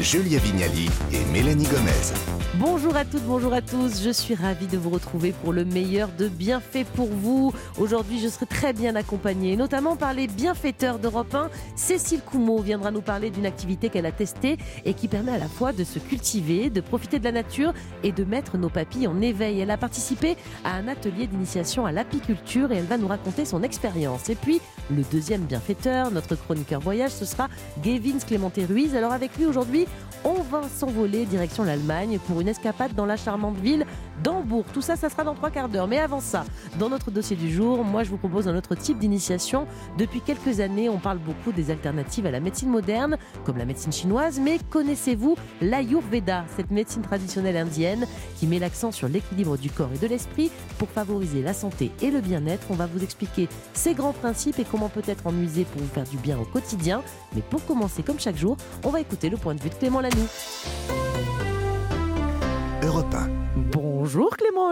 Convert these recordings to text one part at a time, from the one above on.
Julia Vignali et Mélanie Gomez. Bonjour à toutes, bonjour à tous. Je suis ravie de vous retrouver pour le meilleur de bienfaits pour vous. Aujourd'hui, je serai très bien accompagnée, notamment par les bienfaiteurs d'Europe 1. Cécile Coumeau viendra nous parler d'une activité qu'elle a testée et qui permet à la fois de se cultiver, de profiter de la nature et de mettre nos papilles en éveil. Elle a participé à un atelier d'initiation à l'apiculture et elle va nous raconter son expérience. Et puis, le deuxième bienfaiteur, notre chroniqueur voyage, ce sera Gavin Clémenté Ruiz. Alors avec lui aujourd'hui, on va s'envoler direction l'Allemagne pour une escapade dans la charmante ville d'Hambourg. Tout ça, ça sera dans trois quarts d'heure. Mais avant ça, dans notre dossier du jour, moi je vous propose un autre type d'initiation. Depuis quelques années, on parle beaucoup des alternatives à la médecine moderne, comme la médecine chinoise. Mais connaissez-vous l'Ayurveda, cette médecine traditionnelle indienne qui met l'accent sur l'équilibre du corps et de l'esprit pour favoriser la santé et le bien-être? On va vous expliquer ses grands principes et comment peut-être en user pour vous faire du bien au quotidien. Mais pour commencer, comme chaque jour, on va écouter le point de vue de Clément Lanoux. Europe 1, Bonjour Clément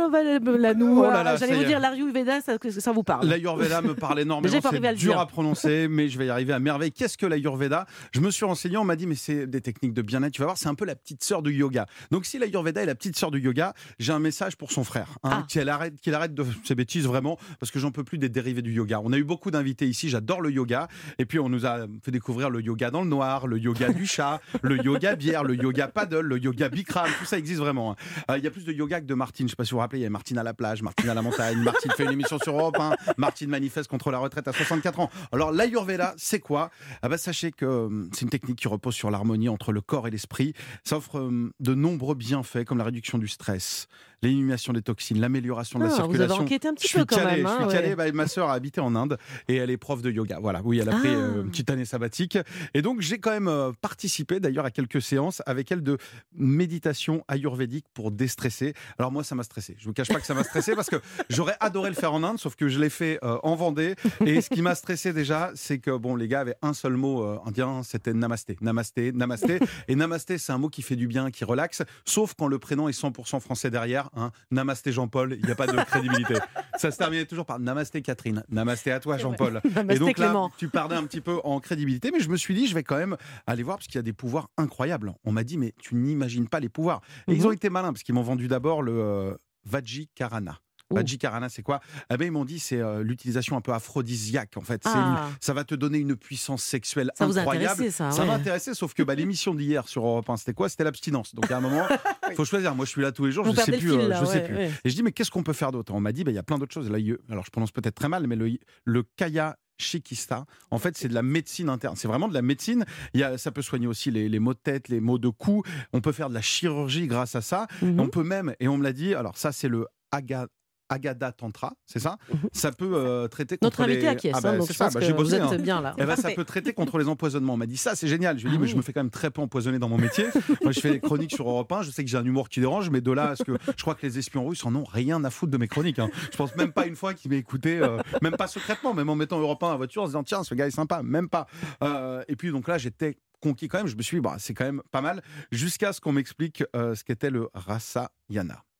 Lanoux. Oh là là, J'allais vous dire l'Ayurveda, ça, ça vous parle. L'Ayurveda me parle énormément. C'est dur à prononcer, mais je vais y arriver à merveille. Qu'est-ce que l'Ayurveda Je me suis renseigné, on m'a dit, mais c'est des techniques de bien-être. Tu vas voir, c'est un peu la petite sœur du yoga. Donc, si l'Ayurveda est la petite sœur du yoga, j'ai un message pour son frère. hein, Ah. qu'il arrête, qu'il arrête de ses bêtises, vraiment, parce que j'en peux plus des dérivés du yoga. On a eu beaucoup d'invités ici, j'adore le yoga. Et puis, on nous a fait découvrir le yoga dans le noir, le yoga du chat, le yoga bière, le yoga paddle, le yoga bikram. Tout ça existe vraiment. hein. Euh, Il y a plus de yoga que de Martine. Je sais pas si vous vous rappelez, il y a Martine à la plage, Martine à la montagne, Martine fait une émission sur Europe 1, Martine manifeste contre la retraite à 64 ans. Alors l'Ayurveda, c'est quoi? Ah bah, Sachez que euh, c'est une technique qui repose sur l'harmonie entre le corps et l'esprit. Ça offre euh, de nombreux bienfaits comme la réduction du stress, l'élimination des toxines, l'amélioration de la Ah, vous circulation. avez enquêté un petit je suis peu quand calé, même. je suis hein, calé. ouais. Bah, ma sœur a habité en Inde et elle est prof de yoga. Voilà, oui, elle a pris Ah. euh, une petite année sabbatique. Et donc, j'ai quand même euh, participé d'ailleurs à quelques séances avec elle de méditation ayurvédique pour déstresser. Alors, moi, ça m'a stressé. Je vous cache pas que ça m'a stressé parce que j'aurais adoré le faire en Inde, sauf que je l'ai fait euh, en Vendée. Et ce qui m'a stressé déjà, c'est que bon, les gars avaient un seul mot euh, indien, c'était namasté. Namasté, namasté. Et namasté, c'est un mot qui fait du bien, qui relaxe, sauf quand le prénom est 100% français derrière. Hein. Namasté Jean-Paul, il n'y a pas de crédibilité. Ça se terminait toujours par Namasté Catherine, Namasté à toi Jean-Paul. Et donc là, Clément. tu perdais un petit peu en crédibilité, mais je me suis dit, je vais quand même aller voir parce qu'il y a des pouvoirs incroyables. On m'a dit, mais tu n'imagines pas les pouvoirs. Et ils Mhm. ont été malins parce qu'ils m'ont vendu d'abord le euh, Vajikarana. Oh. Vajikarana, c'est quoi? Eh ben, ils m'ont dit, c'est euh, l'utilisation un peu aphrodisiaque. En fait, c'est Ah. une- ça va te donner une puissance sexuelle Ça vous a incroyable. intéressé, ça, ouais. m'a intéressé, sauf que bah, l'émission d'hier sur Europe 1, c'était quoi? C'était l'abstinence. Donc à un moment, il faut choisir. Moi, je suis là tous les jours, Vous je sais perdez plus. le fil, euh, là, je sais ouais, plus. ouais. Et je dis, mais qu'est-ce qu'on peut faire d'autre? On m'a dit, bah, il y a plein d'autres choses. Là, il y a- alors, je prononce peut-être très mal, mais le, le Kaya Shikista, en fait, c'est de la médecine interne. C'est vraiment de la médecine. Il y a, ça peut soigner aussi les, les maux de tête, les maux de cou. On peut faire de la chirurgie grâce à ça. Mhm. On peut même, et on me l'a dit, alors ça, c'est le Aga- Agada Tantra, c'est ça Mhm. Ça peut euh, traiter Notre contre invité les... acquiesce, Ah bah, hein, donc c'est je ça, pense bah, que vous bossé, êtes hein. bien là. Eh ben, ça peut traiter contre les empoisonnements. On m'a dit ça, c'est génial. Je lui ai dit, Ah mais je me fais quand même très peu empoisonner dans mon métier. Moi, je fais des chroniques sur Europe 1. Je sais que j'ai un humour qui dérange, mais de là à ce que je crois que les espions russes en ont rien à foutre de mes chroniques. hein. Je pense même pas une fois qu'ils m'aient écouté, euh, même pas secrètement, même en mettant Europe 1 à la voiture, en se disant, tiens, ce gars est sympa. Même pas. Euh, et puis, donc là, j'étais conquis quand même. Je me suis dit, bah, c'est quand même pas mal. Jusqu'à ce qu'on m'explique ce qu'était le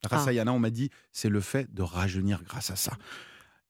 Rasayana. Rasayana, on m'a dit, c'est le fait de rajeunir grâce à ça.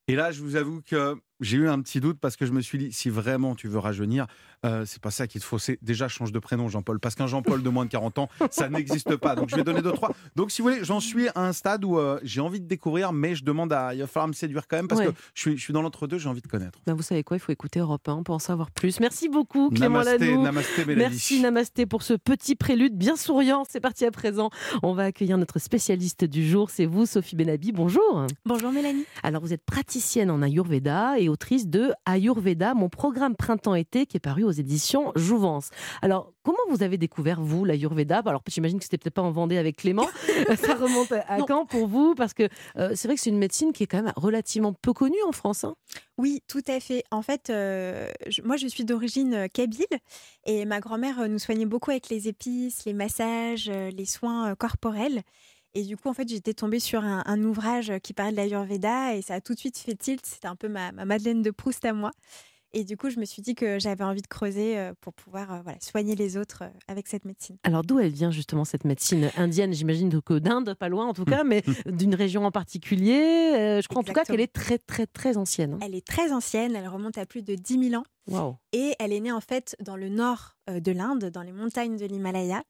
Et là, je vous avoue que j'ai eu un petit doute parce que je me suis dit, si vraiment tu veux rajeunir, euh, c'est pas ça qu'il te faut. C'est déjà change de prénom, Jean-Paul, parce qu'un Jean-Paul de moins de 40 ans, ça n'existe pas. Donc je vais donner deux trois. Donc si vous voulez, j'en suis à un stade où euh, j'ai envie de découvrir, mais je demande à, il va falloir me séduire quand même parce Ouais. que je suis, je suis dans l'entre-deux, j'ai envie de connaître. Bah, vous savez quoi, il faut écouter Europe 1 pour en savoir plus. Merci beaucoup Clément Namasté, Lanoux. namasté, Mélanie. Merci Namasté pour ce petit prélude bien souriant. C'est parti à présent. On va accueillir notre spécialiste du jour. C'est vous, Sophie Benabi. Bonjour. Bonjour Mélanie. Alors, vous êtes praticienne en Ayurveda et autrice de Ayurveda, mon programme printemps-été qui est paru aux éditions Jouvence. Alors, comment vous avez découvert, vous, l'Ayurveda? Alors, j'imagine que c'était peut-être pas en Vendée avec Clément. Ça remonte à Non. quand pour vous? Parce que euh, c'est vrai que c'est une médecine qui est quand même relativement peu connue en France. hein. Oui, tout à fait. En fait, euh, je- moi, je suis d'origine euh, kabyle et ma grand-mère nous soignait beaucoup avec les épices, les massages, les soins corporels. Et du coup, en fait, j'étais tombée sur un, un ouvrage qui parlait de l'Ayurveda et ça a tout de suite fait tilt. C'était un peu ma, ma Madeleine de Proust à moi. Et du coup, je me suis dit que j'avais envie de creuser euh, pour pouvoir euh, voilà, soigner les autres euh, avec cette médecine. Alors d'où elle vient justement cette médecine indienne? J'imagine que d'Inde, pas loin en tout cas, mais d'une région en particulier. Euh, je crois en tout cas qu'elle est très très très ancienne. hein. Elle est très ancienne, elle remonte à plus de 10 000 ans. Waouh. Et elle est née en fait dans le nord euh, de l'Inde, dans les montagnes de l'Himalaya.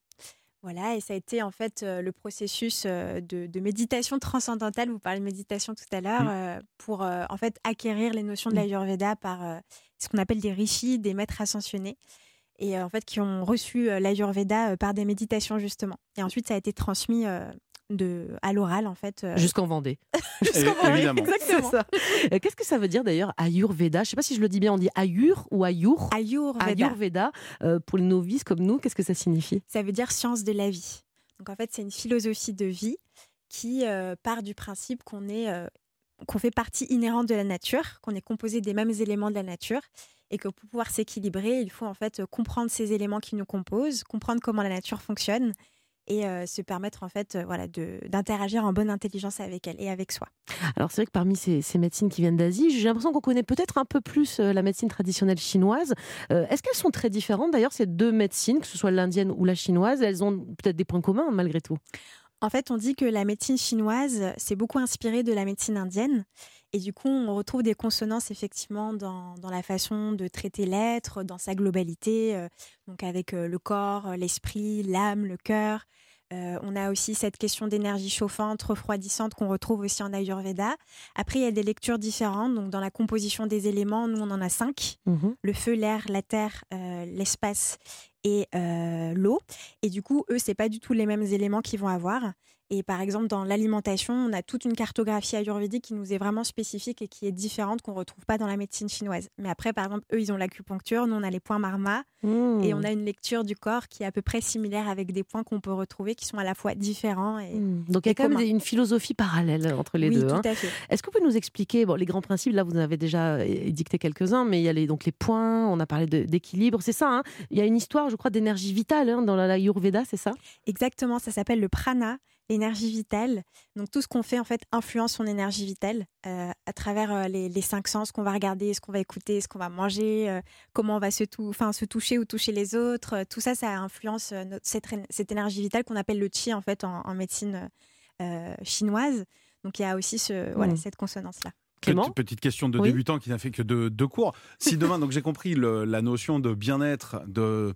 Voilà, et ça a été en fait euh, le processus euh, de, de méditation transcendantale. Vous parlez de méditation tout à l'heure, Mm. euh, pour en fait acquérir les notions de Mm. l'Ayurveda par ce qu'on appelle des rishis, des maîtres ascensionnés, et en fait qui ont reçu l'Ayurveda par des méditations justement. Et ensuite, ça a été transmis de à l'oral en fait. euh, Jusqu'en Vendée. jusqu'au É- Vendée. évidemment. Exactement. Euh, Qu'est-ce que ça veut dire d'ailleurs Ayurveda? Je sais pas si je le dis bien, on dit Ayur ou Ayur? Ayurveda. Ayurveda, euh, pour les novices comme nous, qu'est-ce que ça signifie? Ça veut dire science de la vie. Donc en fait, c'est une philosophie de vie qui euh, part du principe qu'on est euh, qu'on fait partie inhérente de la nature, qu'on est composé des mêmes éléments de la nature et que pour pouvoir s'équilibrer, il faut en fait comprendre ces éléments qui nous composent, comprendre comment la nature fonctionne et euh, se permettre en fait euh, voilà d'interagir en bonne intelligence avec elle et avec soi. Alors c'est vrai que parmi ces, ces médecines qui viennent d'Asie, j'ai l'impression qu'on connaît peut-être un peu plus la médecine traditionnelle chinoise. Euh, Est-ce qu'elles sont très différentes d'ailleurs ces deux médecines, que ce soit l'indienne ou la chinoise? Elles ont peut-être des points communs malgré tout. En fait, on dit que la médecine chinoise s'est beaucoup inspirée de la médecine indienne. Et du coup, on retrouve des consonances effectivement dans, dans la façon de traiter l'être, dans sa globalité, euh, donc avec euh, le corps, euh, l'esprit, l'âme, le cœur. Euh, on a aussi cette question d'énergie chauffante, refroidissante qu'on retrouve aussi en Ayurveda. Après, il y a des lectures différentes. Donc, dans la composition des éléments, nous, on en a cinq Mhm. le feu, l'air, la terre, euh, l'espace et euh, l'eau. Et du coup, eux, c'est pas du tout les mêmes éléments qu'ils vont avoir. Et par exemple, dans l'alimentation, on a toute une cartographie ayurvédique qui nous est vraiment spécifique et qui est différente qu'on retrouve pas dans la médecine chinoise. Mais après, par exemple, eux, ils ont l'acupuncture, nous, on a les points marma Mmh. et on a une lecture du corps qui est à peu près similaire avec des points qu'on peut retrouver qui sont à la fois différents et Mmh. Donc il y a quand même communs. une philosophie parallèle entre les oui, deux. tout hein. à fait. Est-ce que vous pouvez nous expliquer bon, les grands principes Là, vous en avez déjà euh, dicté quelques-uns, mais il y a les, donc les points, on a parlé de- d'équilibre, c'est ça. hein il y a une histoire, je crois, d'énergie vitale hein, dans la, la Ayurveda, c'est ça? Exactement, ça s'appelle le prana, l'énergie vitale. Donc tout ce qu'on fait en fait influence son énergie vitale euh, à travers euh, les, les cinq sens qu'on va regarder, ce qu'on va écouter, ce qu'on va manger, euh, comment on va se, tou- enfin, se toucher ou toucher les autres. Euh, tout ça, ça influence euh, notre- cette, cette énergie vitale qu'on appelle le chi en fait en, en médecine euh, chinoise. Donc il y a aussi ce, voilà, Mm. cette consonance-là. Clément? Petite, petite question de Oui. débutant qui n'a fait que deux, deux cours. Si demain, donc j'ai compris le- la notion de bien-être, de, de-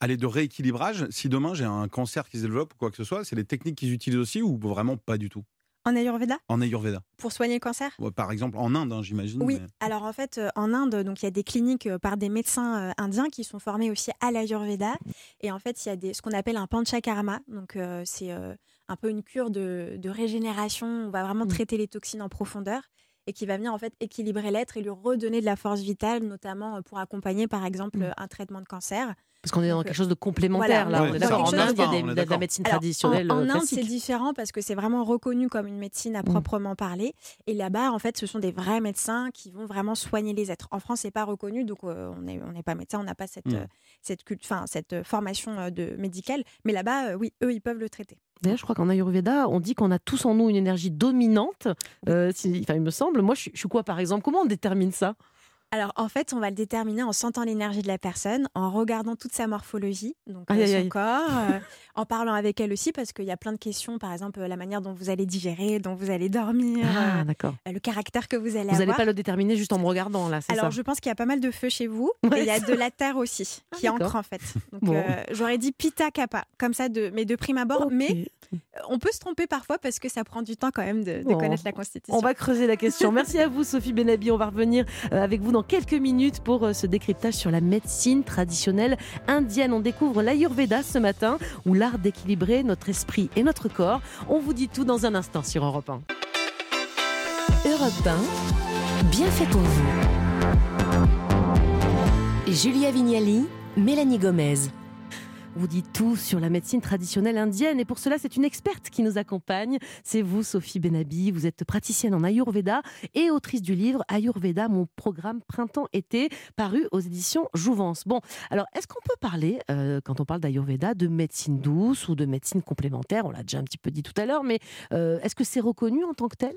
aller de rééquilibrage. Si demain j'ai un cancer qui se développe ou quoi que ce soit, c'est les techniques qu'ils utilisent aussi ou vraiment pas du tout? En Ayurveda, en Ayurveda pour soigner le cancer? Ouais, Par exemple en Inde, hein, j'imagine. Oui, mais- alors en fait, euh, en Inde, donc il y a des cliniques euh, par des médecins euh, indiens qui sont formés aussi à l'Ayurveda. Et en fait, il y a des, ce qu'on appelle un panchakarma. Donc euh, c'est euh, un peu une cure de, de régénération. On va vraiment Mm. traiter les toxines en profondeur et qui va venir en fait équilibrer l'être et lui redonner de la force vitale, notamment pour accompagner par exemple Mm. un traitement de cancer. Parce qu'on est dans quelque chose de complémentaire, voilà, là. d'accord. En Inde, il y a de- des- la médecine Alors, traditionnelle. En, en euh, Inde, c'est différent parce que c'est vraiment reconnu comme une médecine à Mm. proprement parler. Et là-bas, en fait, ce sont des vrais médecins qui vont vraiment soigner les êtres. En France, c'est pas reconnu, donc euh, on n'est on pas médecin, on n'a pas cette, Mm. euh, cette, enfin, cette formation euh, de médicale. Mais là-bas, euh, oui, eux, ils peuvent le traiter. D'ailleurs, je crois qu'en Ayurveda, on dit qu'on a tous en nous une énergie dominante. Euh, si- enfin, il me semble. Moi, je suis quoi, par exemple? Comment on détermine ça? Alors, en fait, on va le déterminer en sentant l'énergie de la personne, en regardant toute sa morphologie, donc Aïe, euh, son aïe. corps, euh, en parlant avec elle aussi, parce qu'il y a plein de questions, par exemple, la manière dont vous allez digérer, dont vous allez dormir, Ah, euh, le caractère que vous allez Vous n'allez avoir. pas le déterminer juste en me regardant, là, c'est ça Alors, je pense qu'il y a pas mal de feu chez vous. Ouais, et il y a de la terre aussi, Ah, qui ancre en fait. Donc, Bon. j'aurais dit pita kappa, comme ça, de, mais de prime abord. Mais on peut se tromper parfois parce que ça prend du temps quand même de, de Bon. connaître la constitution. On va creuser la question. Merci à vous, Sophie Benabi. On va revenir avec vous dans quelques minutes pour euh, ce décryptage sur la médecine traditionnelle indienne. On découvre l'Ayurveda ce matin, ou l'art d'équilibrer notre esprit et notre corps. On vous dit tout dans un instant sur Europe 1. Europe 1, bien fait pour vous. Julia Vignali, Mélanie Gomez. Vous dit tout sur la médecine traditionnelle indienne et pour cela c'est une experte qui nous accompagne. C'est vous Sophie Benabi, vous êtes praticienne en Ayurveda et autrice du livre Ayurveda, mon programme printemps-été paru aux éditions Jouvence. Bon, alors est-ce qu'on peut parler, euh, quand on parle d'Ayurveda, de médecine douce ou de médecine complémentaire? On l'a déjà un petit peu dit tout à l'heure, mais euh, est-ce que c'est reconnu en tant que tel?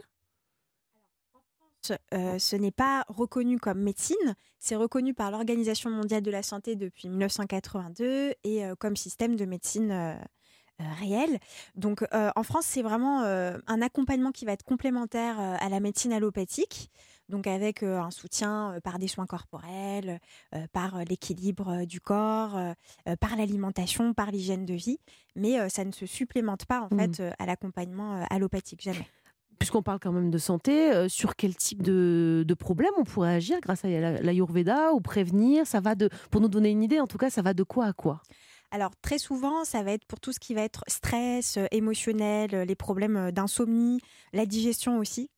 Euh, ce n'est pas reconnu comme médecine, c'est reconnu par l'Organisation mondiale de la santé depuis 1982 et euh, comme système de médecine euh, euh, réel. Donc en France, c'est vraiment un accompagnement qui va être complémentaire à la médecine allopathique. Donc avec un soutien par des soins corporels, par l'équilibre du corps, par l'alimentation, par l'hygiène de vie. Mais ça ne se supplémente pas en Mhm. fait à l'accompagnement allopathique, jamais. Puisqu'on parle quand même de santé, euh, sur quel type de, de problème on pourrait agir grâce à la- l'Ayurveda ou prévenir Ça va de, pour nous donner une idée, en tout cas, ça va de quoi à quoi? Alors très souvent, ça va être pour tout ce qui va être stress, euh, émotionnel, euh, les problèmes d'insomnie, la digestion aussi.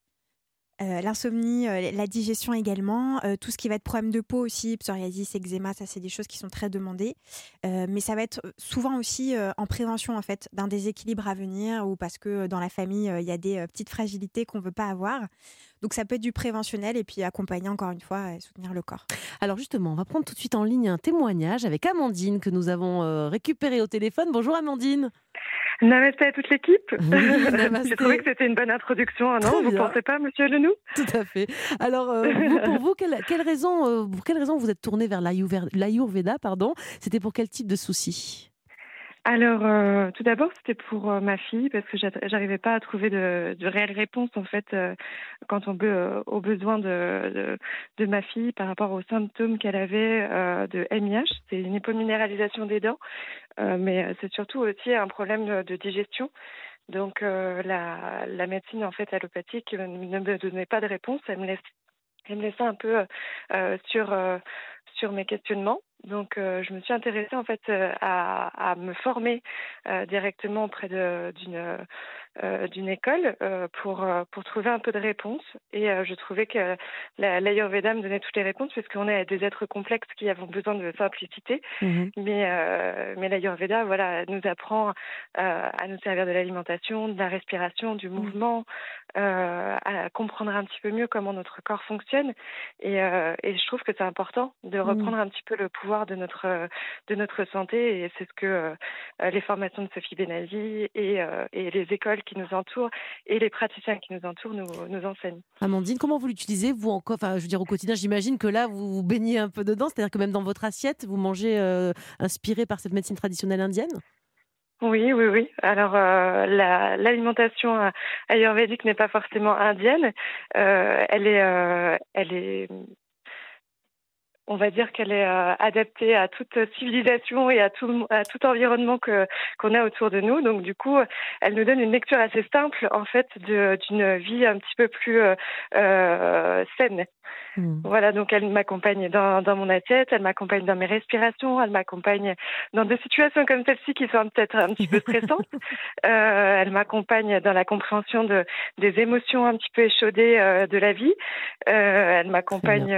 Euh, L'insomnie, euh, la digestion également, euh, tout ce qui va être problème de peau aussi, psoriasis, eczéma, ça c'est des choses qui sont très demandées. Mais ça va être souvent aussi en prévention en fait d'un déséquilibre à venir ou parce que dans la famille il y a des petites fragilités qu'on veut pas avoir. Donc ça peut être du préventionnel et puis accompagner encore une fois et soutenir le corps. Alors justement, on va prendre tout de suite en ligne un témoignage avec Amandine que nous avons récupéré au téléphone. Bonjour Amandine. Namasté à toute l'équipe. Oui. J'ai trouvé que c'était une bonne introduction, hein, Très non Vous bien. pensez pas, monsieur Lenou Tout à fait. Alors, euh, vous, pour vous, quelle, quelle raison, euh, pour quelle raison vous êtes tourné vers l'Ayurveda pardon? C'était pour quel type de souci Alors, euh, tout d'abord, c'était pour euh, ma fille parce que j'a- j'arrivais pas à trouver de, de réelles réponses en fait euh, on aux besoins de, ma fille par rapport aux symptômes qu'elle avait de MIH. C'est une hypominéralisation des dents, mais c'est surtout aussi un problème de, digestion. Donc, la, la médecine en fait allopathique ne me donnait pas de réponse. Elle me laisse elle me laissait un peu sur sur mes questionnements. Donc, euh, je me suis intéressée en fait euh, à, à me former euh, directement auprès d'une d'une école pour pour trouver un peu de réponses. Et je trouvais que la- l'Ayurveda me donnait toutes les réponses puisqu'on est des êtres complexes qui avons besoin de simplicité. Mhm. Mais, mais l'Ayurveda, voilà, nous apprend à nous servir de l'alimentation, de la respiration, du mouvement, euh, à comprendre un petit peu mieux comment notre corps fonctionne. Et, et je trouve que c'est important de reprendre un petit peu le pouvoir de notre de notre santé. Et c'est ce que euh, les formations de Sophie Benazi et, euh, et les écoles qui nous entourent et les praticiens qui nous entourent nous, nous enseignent. Amandine, comment vous l'utilisez vous encore Enfin, je veux dire au quotidien. J'imagine que là, vous vous baignez un peu dedans. C'est-à-dire que même dans votre assiette, vous mangez euh, inspiré par cette médecine traditionnelle indienne? Oui, oui, oui. Alors, euh, la- l'alimentation euh, ayurvédique n'est pas forcément indienne. Euh, elle est, euh, elle est, on va dire qu'elle est euh, adaptée à toute civilisation et à tout, à tout environnement que qu'on a autour de nous. Donc, du coup, elle nous donne une lecture assez simple, en fait, de- d'une vie un petit peu plus euh, euh, saine. Hmm. Voilà, donc elle m'accompagne dans, dans mon assiette, elle m'accompagne dans mes respirations, elle m'accompagne dans des situations comme celle-ci qui sont peut-être un petit peu stressantes. Euh, elle m'accompagne dans la compréhension de, des émotions un petit peu échaudées de la vie. Elle m'accompagne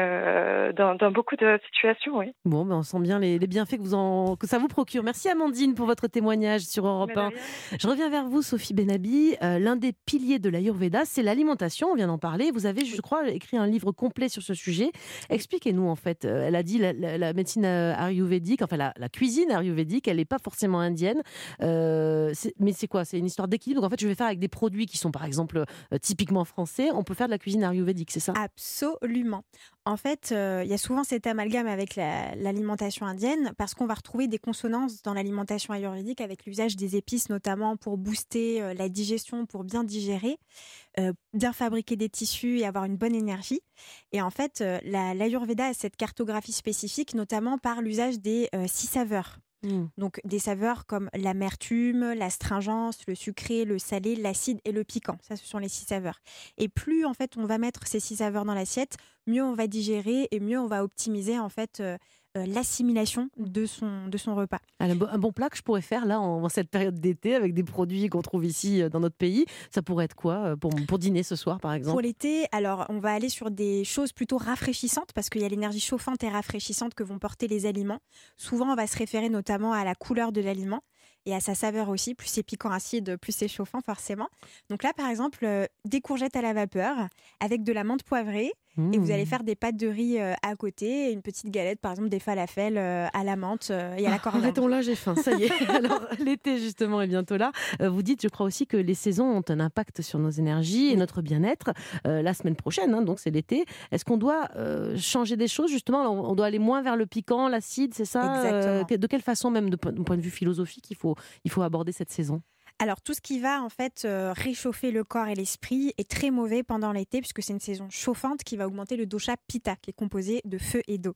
dans, dans beaucoup de situations, oui. Bon, ben on sent bien les, les bienfaits que, vous en, que ça vous procure. Merci Amandine pour votre témoignage sur Europe Mais de 1. rien. Je reviens vers vous, Sophie Benabi. Euh, L'un des piliers de l'Ayurveda, c'est l'alimentation. On vient d'en parler. Vous avez, je crois, écrit un livre complet sur ce sujet. Expliquez-nous, en fait. Euh, Elle a dit la, la- la médecine euh, ayurvédique, enfin la, la cuisine ayurvédique, elle n'est pas forcément indienne. Euh, mais c'est quoi? C'est une histoire d'équilibre. Donc, en fait, je vais faire avec des produits qui sont, par exemple, euh, typiquement français. On peut faire de la cuisine ayurvédique, c'est ça? Absolument. En fait, euh, il y a souvent cet amalgame avec la- l'alimentation indienne parce qu'on va retrouver des consonances dans l'alimentation ayurvédique avec l'usage des épices, notamment pour booster euh, la digestion, pour bien digérer, euh, bien fabriquer des tissus et avoir une bonne énergie. Et en fait, euh, la- l'Ayurveda a cette cartographie spécifique, notamment par l'usage des six saveurs. Hmm. Donc des saveurs comme l'amertume, l'astringence, le sucré, le salé, l'acide et le piquant. Ça, ce sont les six saveurs. Et plus en fait on va mettre ces six saveurs dans l'assiette, mieux on va digérer et mieux on va optimiser en fait euh, l'assimilation de son, de son repas. Un bon, un bon plat que je pourrais faire là en, en cette période d'été avec des produits qu'on trouve ici euh, dans notre pays, ça pourrait être quoi euh, pour, pour dîner ce soir par Pour exemple? l'été, alors on va aller sur des choses plutôt rafraîchissantes parce qu'il y a l'énergie chauffante et rafraîchissante que vont porter les aliments. Souvent, on va se référer notamment à la couleur de l'aliment. et à sa saveur aussi. Plus c'est piquant acide, plus c'est chauffant forcément. Donc là, par exemple, euh, des courgettes à la vapeur avec de la menthe poivrée. Et vous allez Mmh. faire des pâtes de riz euh, à côté, une petite galette, par exemple des falafels euh, à la menthe euh, et à la coriandre. Arrêtons là, j'ai faim, ça y est. Alors, l'été, justement, est bientôt là. Vous dites, je crois aussi que les saisons ont un impact sur nos énergies et notre bien-être. Euh, la semaine prochaine, hein, donc c'est l'été. Est-ce qu'on doit euh, changer des choses, justement? On doit aller moins vers le piquant, l'acide, c'est ça Euh, Exactement. De quelle façon, même d'un point de vue philosophique, il faut, il faut aborder cette saison? Alors tout ce qui va en fait euh, réchauffer le corps et l'esprit est très mauvais pendant l'été puisque c'est une saison chauffante qui va augmenter le dosha pitta qui est composé de feu et d'eau.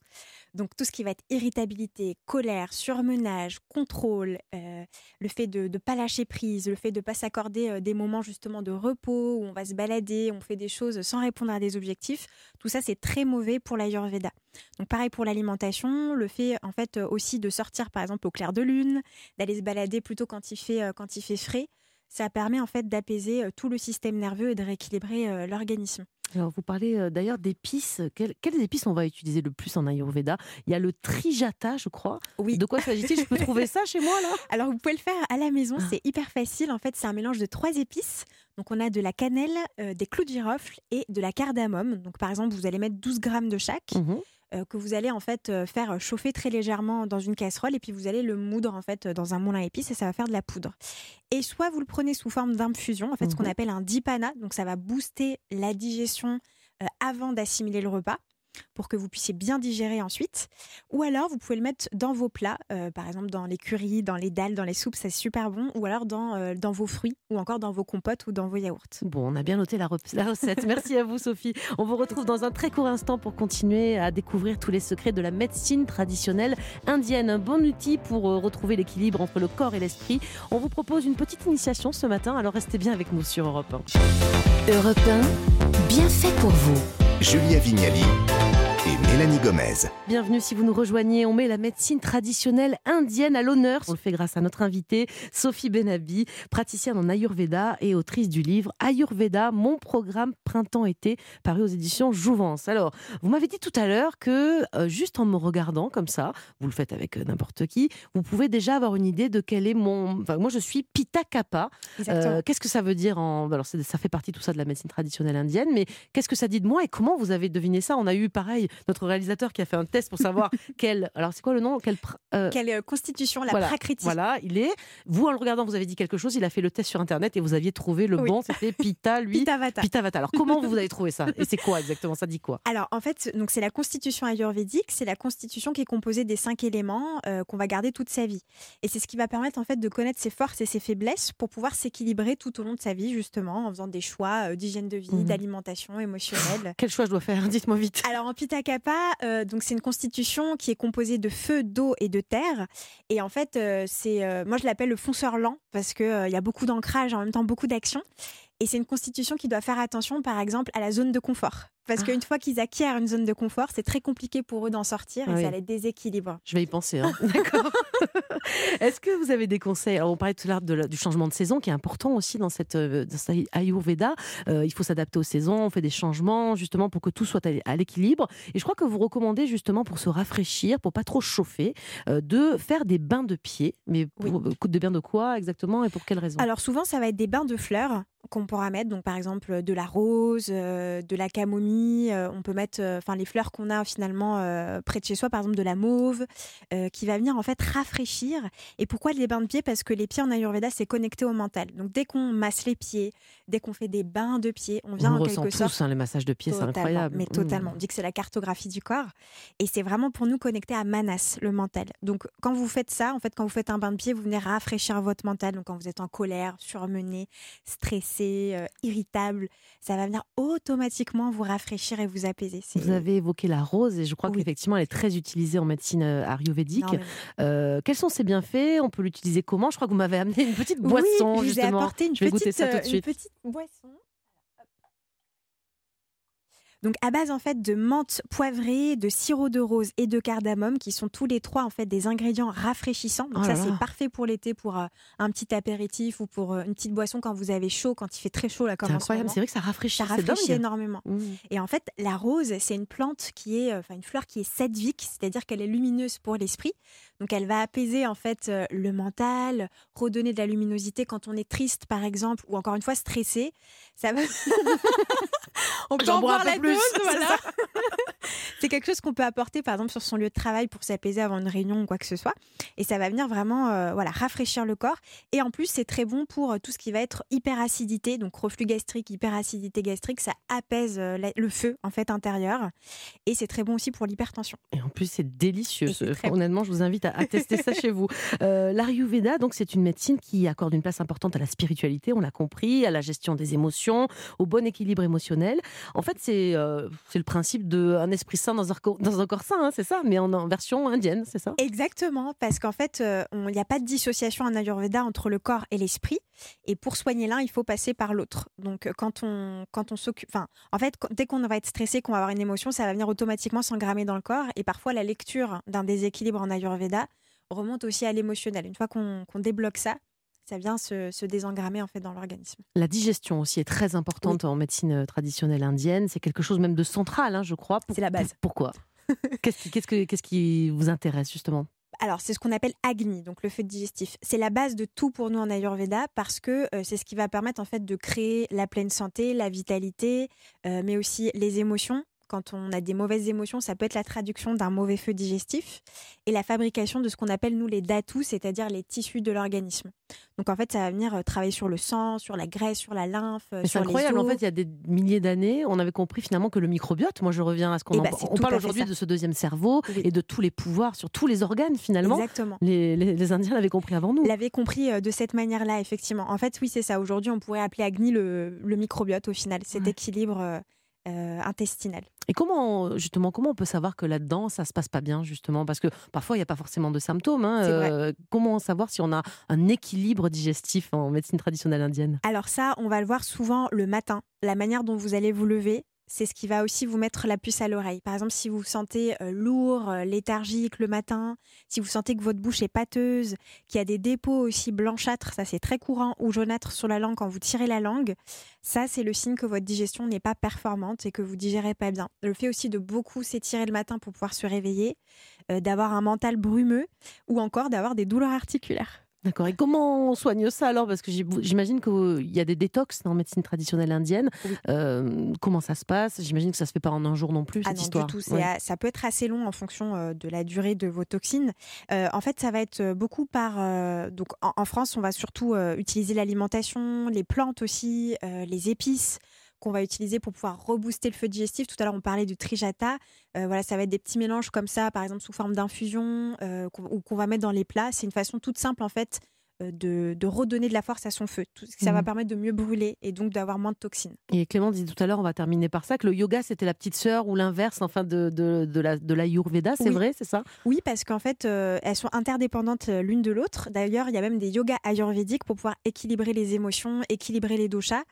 Donc tout ce qui va être irritabilité, colère, surmenage, contrôle, euh, le fait de ne pas lâcher prise, le fait de ne pas s'accorder euh, des moments justement de repos où on va se balader, on fait des choses sans répondre à des objectifs, tout ça c'est très mauvais pour l'ayurveda. Donc pareil pour l'alimentation, le fait en fait euh, aussi de sortir par exemple au clair de lune, d'aller se balader plutôt quand il fait, quand il fait frais. Ça permet en fait d'apaiser tout le système nerveux et de rééquilibrer l'organisme. Alors, vous parlez d'ailleurs d'épices. Quelles, épices on va utiliser le plus en Ayurveda? Il y a le trijata, je crois. Oui. De quoi s'agit-il? Je peux trouver ça chez moi, là? Alors vous pouvez le faire à la maison, Ah. c'est hyper facile. En fait, c'est un mélange de trois épices. Donc on a de la cannelle, euh, des clous de girofle et de la cardamome. Donc par exemple, vous allez mettre 12 grammes de chaque. Mhm. Euh, que vous allez en fait euh, faire chauffer très légèrement dans une casserole et puis vous allez le moudre en fait dans un moulin à épices et ça va faire de la poudre. Et soit vous le prenez sous forme d'infusion, en fait ce qu'on Mhm. appelle un dipana, donc ça va booster la digestion euh, avant d'assimiler le repas pour que vous puissiez bien digérer ensuite. Ou alors vous pouvez le mettre dans vos plats, euh, par exemple dans les currys, dans les dalles, dans les soupes, c'est super bon. Ou alors dans, euh, dans vos fruits ou encore dans vos compotes ou dans vos yaourts. Bon, on a bien noté la, la recette. Merci à vous, Sophie. On vous retrouve dans un très court instant pour continuer à découvrir tous les secrets de la médecine traditionnelle indienne. Un bon outil pour euh, retrouver l'équilibre entre le corps et l'esprit. On vous propose une petite initiation ce matin, alors restez bien avec nous sur Europe 1. Europe 1, bien fait pour vous. Julia Vignali et Mélanie Gomez. Bienvenue si vous nous rejoignez. On met la médecine traditionnelle indienne à l'honneur. On le fait grâce à notre invitée, Sophie Benabi, praticienne en Ayurveda et autrice du livre Ayurveda, mon programme printemps-été, paru aux éditions Jouvence. Alors, vous m'avez dit tout à l'heure que euh, juste en me regardant comme ça, vous le faites avec euh, n'importe qui, vous pouvez déjà avoir une idée de quel est mon. Enfin, moi, je suis Pitta Kappa. Euh, qu'est-ce que ça veut dire en Alors ça fait partie tout ça de la médecine traditionnelle indienne, mais qu'est-ce que ça dit de moi et comment vous avez deviné ça? On a eu pareil notre réalisateur qui a fait un test pour savoir quel. Alors c'est quoi le nom? Euh, Quelle euh, constitution, la voilà, prakriti. Voilà, il est. Vous en le regardant, vous avez dit quelque chose. Il a fait le test sur internet et vous aviez trouvé le Oui. bon. C'était Pitta, lui. Pitavata. Pitavata. Alors comment vous avez trouvé ça? Et c'est quoi exactement? Ça dit quoi? Alors en fait, donc c'est la constitution ayurvédique, c'est la constitution qui est composée des cinq éléments euh, qu'on va garder toute sa vie. Et c'est ce qui va permettre en fait de connaître ses forces et ses faiblesses pour pouvoir s'équilibrer tout au long de sa vie justement en faisant des choix d'hygiène de vie, Mhm. d'alimentation émotionnelle. Quel choix je dois faire? Dites-moi vite. Alors en Pitta Kappa, euh, donc c'est une constitution qui est composée de feu, d'eau et de terre. Et en fait, euh, c'est, euh, moi je l'appelle le fonceur lent parce que euh, il y a beaucoup d'ancrage, en même temps beaucoup d'action. Et c'est une constitution qui doit faire attention, par exemple, à la zone de confort. Parce Ah. qu'une fois qu'ils acquièrent une zone de confort, c'est très compliqué pour eux d'en sortir et Ah oui. ça les déséquilibre. Je vais y penser. hein. D'accord. Est-ce que vous avez des conseils? Alors, on parlait tout à l'heure de du changement de saison qui est important aussi dans cette, euh, dans cette Ayurveda. Euh, il faut s'adapter aux saisons, on fait des changements justement pour que tout soit à l'é- à l'équilibre. Et je crois que vous recommandez justement pour se rafraîchir, pour pas trop chauffer, euh, de faire des bains de pied. Mais pour, euh, des bains de quoi exactement et pour quelles raisons Alors souvent, ça va être des bains de fleurs qu'on pourra mettre. Donc par exemple de la rose, euh, de la camomille. Euh, on peut mettre, euh, enfin les fleurs qu'on a finalement euh, près de chez soi, par exemple de la mauve, qui va venir en fait rafraîchir. Et pourquoi les bains de pieds? Parce que les pieds en Ayurveda, c'est connecté au mental. Donc dès qu'on masse les pieds, dès qu'on fait des bains de pieds, on vient On en ressent quelque tous, sorte hein, les massages de pied, c'est incroyable. Mais Mmh. totalement. On dit que c'est la cartographie du corps. Et c'est vraiment pour nous connecter à Manas, le mental. Donc, quand vous faites ça, en fait, quand vous faites un bain de pied, vous venez rafraîchir votre mental. Donc, quand vous êtes en colère, surmené, stressé, euh, irritable, ça va venir automatiquement vous rafraîchir et vous apaiser. Vous avez évoqué la rose et je crois Oui. qu'effectivement elle est très utilisée en médecine euh, ayurvédique. Euh, quels sont ses bienfaits? On peut l'utiliser comment? Je crois que vous m'avez amené une petite boisson justement. apporté une Je vais petite, goûter ça tout de euh, une petite boisson. Donc à base en fait de menthe poivrée, de sirop de rose et de cardamome qui sont tous les trois en fait des ingrédients rafraîchissants. Donc Oh ça c'est parfait pour l'été pour euh, un petit apéritif ou pour euh, une petite boisson quand vous avez chaud, quand il fait très chaud là comme C'est incroyable, c'est vrai que ça rafraîchit. Ça rafraîchit énormément. Mmh. Et en fait, la rose, c'est une plante qui est, euh, enfin une fleur qui est sadvique, c'est-à-dire qu'elle est lumineuse pour l'esprit. Donc elle va apaiser en fait euh, le mental, redonner de la luminosité quand on est triste par exemple, ou encore une fois stressé. Ça va. on peut en boire la plus, dose, c'est voilà. c'est quelque chose qu'on peut apporter par exemple sur son lieu de travail pour s'apaiser avant une réunion ou quoi que ce soit. Et ça va venir vraiment euh, voilà, rafraîchir le corps. Et en plus, c'est très bon pour euh, tout ce qui va être hyperacidité, donc reflux gastrique, hyperacidité gastrique, ça apaise le feu en fait intérieur. Et c'est très bon aussi pour l'hypertension. Et en plus, c'est délicieux. Bon. Honnêtement, je vous invite à, à tester ça chez vous. Euh, L'Ayurveda, donc, c'est une médecine qui accorde une place importante à la spiritualité, on l'a compris, à la gestion des émotions, au bon équilibre émotionnel. En fait, c'est euh, le principe d'un esprit sain dans un, dans un corps sain, hein, c'est ça, mais en, version indienne, c'est ça? Exactement, parce qu'en fait, euh, il n'y a pas de dissociation en Ayurveda entre le corps et l'esprit. Et pour soigner l'un, il faut passer par l'autre. Donc, euh, quand on, quand on s'occupe. En fait, dès qu'on va être stressé, qu'on va avoir une émotion, ça va venir automatiquement s'engrammer dans le corps. Et parfois, la lecture d'un déséquilibre en Ayurveda remonte aussi à l'émotionnel. Une fois qu'on débloque ça, ça vient se, se désengrammer en fait dans l'organisme. La digestion aussi est très importante en médecine euh, traditionnelle indienne. C'est quelque chose même de central, hein, je crois. C'est la base. Pourquoi? Qu'est-ce qui, qu'est-ce que- qu'est-ce qui vous intéresse justement? Alors, c'est ce qu'on appelle Agni, donc le feu digestif. C'est la base de tout pour nous en Ayurveda parce que euh, c'est ce qui va permettre en fait de créer la pleine santé, la vitalité, euh, mais aussi les émotions. Quand on a des mauvaises émotions, ça peut être la traduction d'un mauvais feu digestif et la fabrication de ce qu'on appelle nous les datus, c'est-à-dire les tissus de l'organisme. Donc en fait, ça va venir euh, travailler sur le sang, sur la graisse, sur la lymphe, euh, C'est les incroyable. En fait, il y a des milliers d'années, on avait compris finalement que le microbiote, moi je reviens à ce qu'on Eh c'est on parle aujourd'hui de ce deuxième cerveau Oui. et de tous les pouvoirs sur tous les organes finalement. Exactement. Les, les- les Indiens l'avaient compris avant nous. l'avait compris euh, de cette manière-là, effectivement. En fait, oui, c'est ça. Aujourd'hui, on pourrait appeler Agni le, le microbiote au final, cet Ouais. équilibre euh, euh, intestinal. Et comment, justement, comment on peut savoir que là-dedans, ça se passe pas bien, justement? Parce que parfois, il n'y a pas forcément de symptômes. hein. Euh, comment savoir si on a un équilibre digestif en médecine traditionnelle indienne? Alors ça, on va le voir souvent le matin. La manière dont vous allez vous lever, c'est ce qui va aussi vous mettre la puce à l'oreille. Par exemple, si vous vous sentez euh, lourd, euh, léthargique le matin, si vous sentez que votre bouche est pâteuse, qu'il y a des dépôts aussi blanchâtres, ça c'est très courant, ou jaunâtres sur la langue quand vous tirez la langue, ça c'est le signe que votre digestion n'est pas performante et que vous digérez pas bien. Le fait aussi de beaucoup s'étirer le matin pour pouvoir se réveiller, euh, d'avoir un mental brumeux, ou encore d'avoir des douleurs articulaires. D'accord. Et comment on soigne ça alors? Parce que j'im- j'imagine qu'il y a des détox dans la médecine traditionnelle indienne. Oui. Euh, comment ça se passe? J'imagine que ça se fait pas en un jour non plus, Ah cette non, histoire. du tout. Ouais. Ça peut être assez long en fonction euh, de la durée de vos toxines. Euh, en fait, ça va être beaucoup par. euh, donc, en, en France, on va surtout utiliser l'alimentation, les plantes aussi, les épices qu'on va utiliser pour pouvoir rebooster le feu digestif. Tout à l'heure, on parlait du trijata. Euh, voilà, ça va être des petits mélanges comme ça, par exemple sous forme d'infusion, euh, ou qu'on va mettre dans les plats. C'est une façon toute simple en fait de, de redonner de la force à son feu. Tout, ça va Mhm. permettre de mieux brûler et donc d'avoir moins de toxines. Et Clément disait tout à l'heure, on va terminer par ça, que le yoga c'était la petite sœur ou l'inverse enfin de, de, de la de l'ayurveda, c'est Oui. vrai, c'est ça? Oui, parce qu'en fait, euh, elles sont interdépendantes euh, l'une de l'autre. D'ailleurs, il y a même des yogas ayurvédiques pour pouvoir équilibrer les émotions, équilibrer les doshas.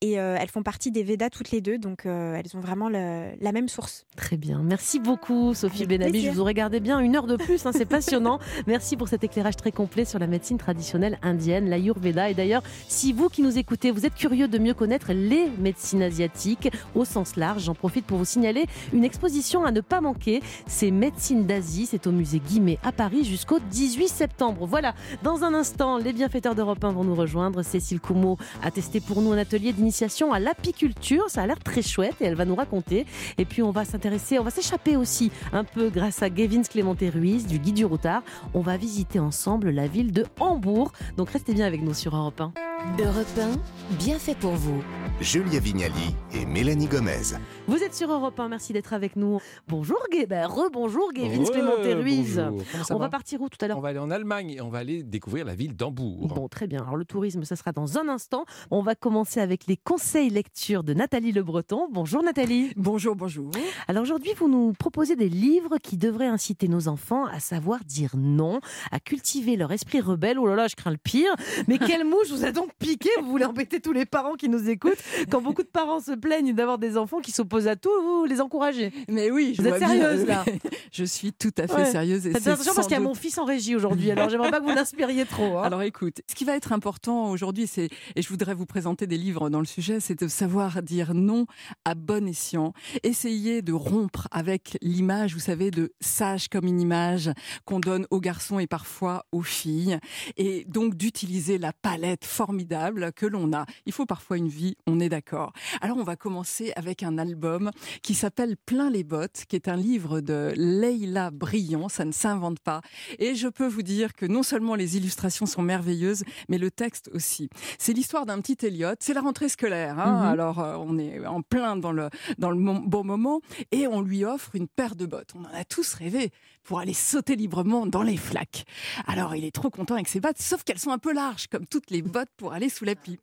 Et euh, elles font partie des Védas toutes les deux, donc euh, elles ont vraiment le- la même source. Très bien. Merci beaucoup, Sophie Benabi. Je vous aurais gardé bien une heure de plus. hein, c'est passionnant. Merci pour cet éclairage très complet sur la médecine traditionnelle indienne, l'Ayurveda. Et d'ailleurs, si vous qui nous écoutez, vous êtes curieux de mieux connaître les médecines asiatiques au sens large, j'en profite pour vous signaler une exposition à ne pas manquer. C'est Médecine d'Asie. C'est au musée Guimet à Paris jusqu'au 18 septembre. Voilà. Dans un instant, les bienfaiteurs d'Europe 1 vont nous rejoindre. Cécile Coumeau a testé pour nous un atelier d'initiation à l'apiculture. Ça a l'air très chouette et elle va nous raconter. Et puis on va s'intéresser, on va s'échapper aussi un peu grâce à Gavin Clémenté Ruiz du Guide du Routard. On va visiter ensemble la ville de Hambourg. Donc restez bien avec nous sur Europe 1. Europe 1, bien fait pour vous. Julia Vignali et Mélanie Gomez. Vous êtes sur Europe 1, merci d'être avec nous. Bonjour, ben, rebonjour Gavin Ouais, Clémenté Ruiz. On va va partir où tout à l'heure On va aller en Allemagne et on va aller découvrir la ville d'Hambourg. Bon, très bien. Alors, le tourisme, ça sera dans un instant. On va commencer avec les conseils lecture de Nathalie Le Breton. Bonjour, Nathalie. Bonjour, bonjour. Alors, aujourd'hui, vous nous proposez des livres qui devraient inciter nos enfants à savoir dire non, à cultiver leur esprit rebelle. Oh là là, je crains le pire. Mais quelle mouche vous a donc piqué? Vous voulez embêter tous les parents qui nous écoutent? Quand beaucoup de parents se plaignent d'avoir des enfants qui s'opposent à tout, vous les encouragez? Mais oui, je Vous êtes bien. sérieuse, là? Je suis tout à fait Ouais. sérieuse. Et c'est attention parce qu'il y a doute- mon fils en régie aujourd'hui, alors j'aimerais pas que vous l'inspiriez trop. hein. Alors écoute, ce qui va être important aujourd'hui, c'est, et je voudrais vous présenter des livres dans le sujet, c'est de savoir dire non à bon escient. Essayer de rompre avec l'image, vous savez, de sage comme une image qu'on donne aux garçons et parfois aux filles. Et donc d'utiliser la palette formidable que l'on a. Il faut parfois une vie, on est d'accord. Alors on va commencer avec un album qui s'appelle Plein les bottes, qui est un livre de Leila Brillant, ça ne s'invente pas. Et je peux vous dire que non seulement les illustrations sont merveilleuses, mais le texte aussi. C'est l'histoire d'un petit Elliot. C'est la rentrée scolaire. Hein Mhm. Alors euh, on est en plein dans le dans le bon moment et on lui offre une paire de bottes. On en a tous rêvé pour aller sauter librement dans les flaques. Alors il est trop content avec ses bottes, sauf qu'elles sont un peu larges, comme toutes les bottes pour aller sous la pluie.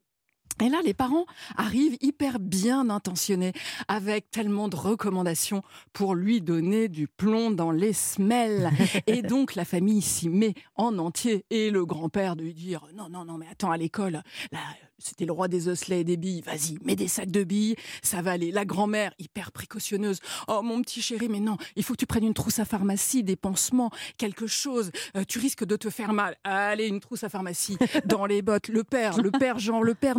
Et là, les parents arrivent hyper bien intentionnés, avec tellement de recommandations pour lui donner du plomb dans les semelles. Et donc, la famille s'y met en entier. Et le grand-père de lui dire Non, non, non, mais attends, à l'école, là, c'était le roi des osselets et des billes. Vas-y, mets des sacs de billes, ça va aller. La grand-mère, hyper précautionneuse. Oh, mon petit chéri, mais non, il faut que tu prennes une trousse à pharmacie, des pansements, quelque chose. Euh, tu risques de te faire mal. Allez, une trousse à pharmacie dans les bottes. Le père, le père Jean, le père